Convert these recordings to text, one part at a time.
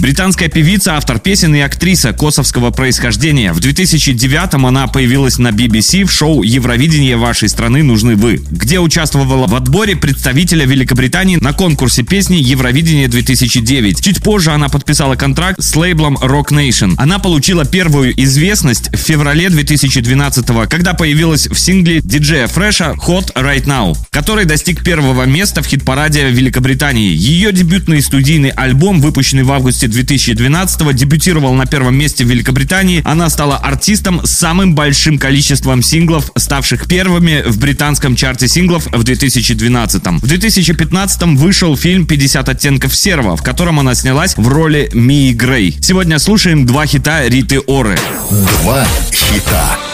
Британская певица, автор песен и актриса косовского происхождения. В 2009-м она появилась на BBC в шоу «Евровидение вашей страны нужны вы», где участвовала в отборе представителя Великобритании на конкурсе песни «Евровидение 2009». Чуть позже она подписала контракт с лейблом Rock Nation. Она получила первую известность в феврале 2012-го, когда появилась в сингле диджея Фреша «Hot Right Now», который достиг первого места в хит-параде Великобритании. Ее дебютный студийный альбом, выпущенный в августе 2012-го дебютировал на первом месте в Великобритании. Она стала артистом с самым большим количеством синглов, ставших первыми в британском чарте синглов в 2012-м. В 2015-м вышел фильм «50 оттенков серого», в котором она снялась в роли Мии Грей. Сегодня слушаем два хита Риты Оры. Два хита.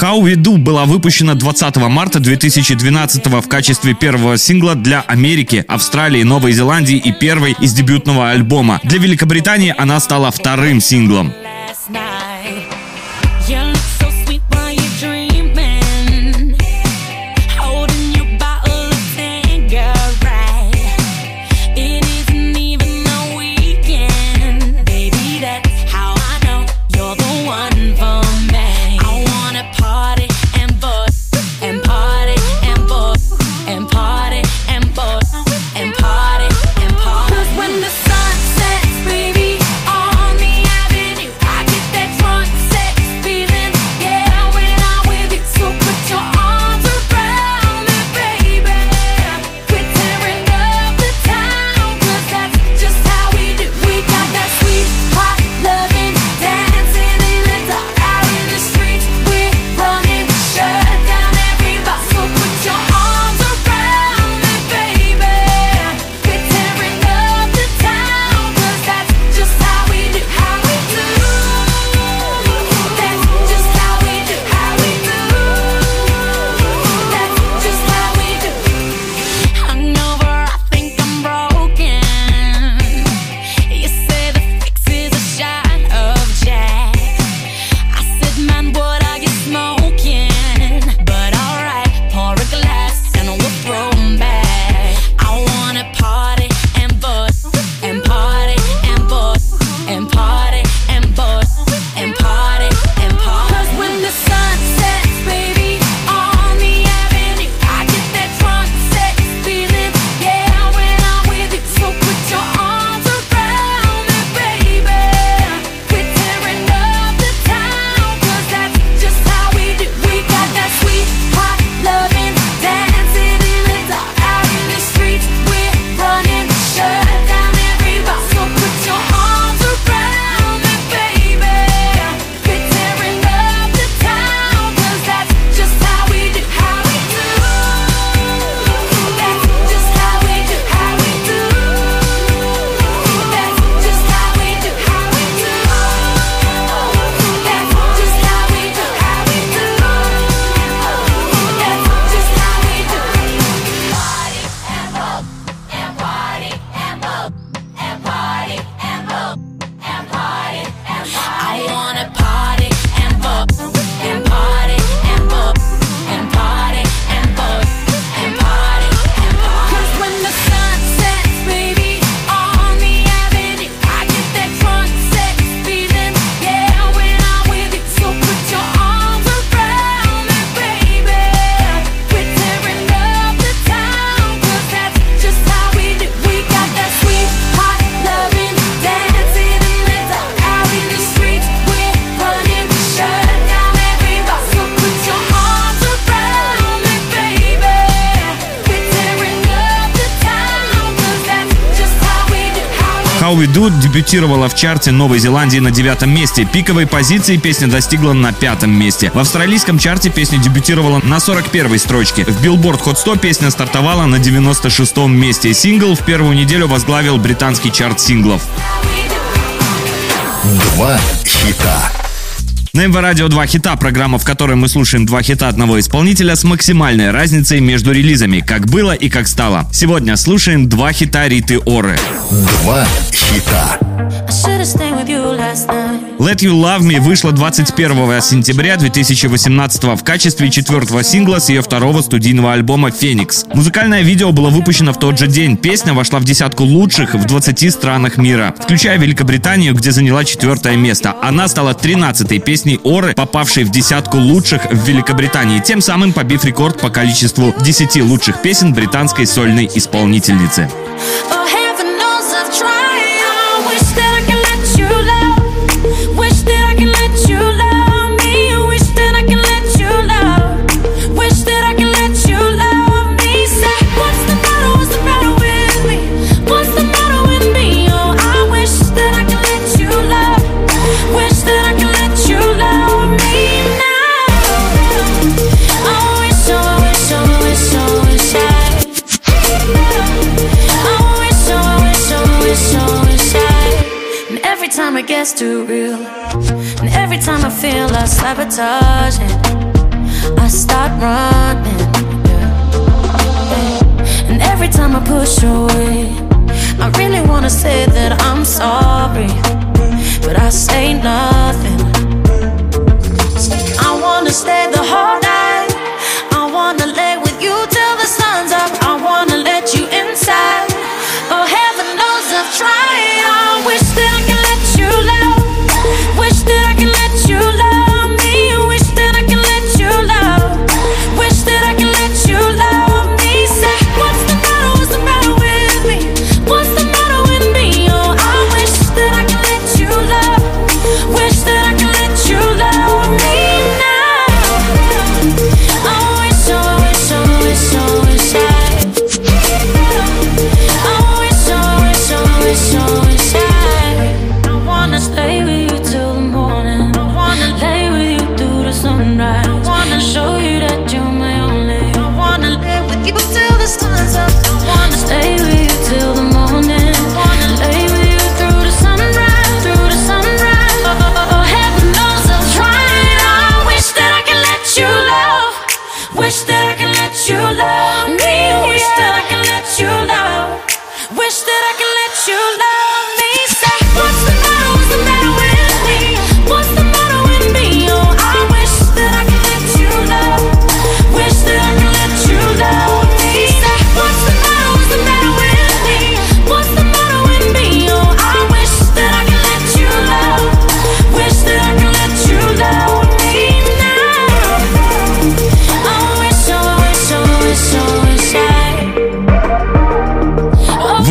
How We Do была выпущена 20 марта 2012 в качестве первого сингла для Америки, Австралии, Новой Зеландии и первой из дебютного альбома. Для Великобритании она стала вторым синглом. I want How We Do дебютировала в чарте Новой Зеландии на девятом месте. Пиковой позиции песня достигла на пятом месте. В австралийском чарте песня дебютировала на 41 строчке. В Billboard Hot 100 песня стартовала на 96 месте. Сингл в первую неделю возглавил британский чарт синглов. Два хита. На МВ Радио 2 хита, программа, в которой мы слушаем два хита одного исполнителя с максимальной разницей между релизами, как было и как стало. Сегодня слушаем два хита Риты Оры. Два хита. Let You Love Me вышла 21 сентября 2018 в качестве четвертого сингла с ее второго студийного альбома «Феникс». Музыкальное видео было выпущено в тот же день. Песня вошла в десятку лучших в 20 странах мира, включая Великобританию, где заняла четвертое место. Она стала 13-й песней Оры, попавшей в десятку лучших в Великобритании, тем самым побив рекорд по количеству 10 лучших песен британской сольной исполнительницы. time it gets too real, and every time I feel I sabotage it, I start running. And every time I push away, I really wanna say that I'm sorry, but I say nothing. yapmıştım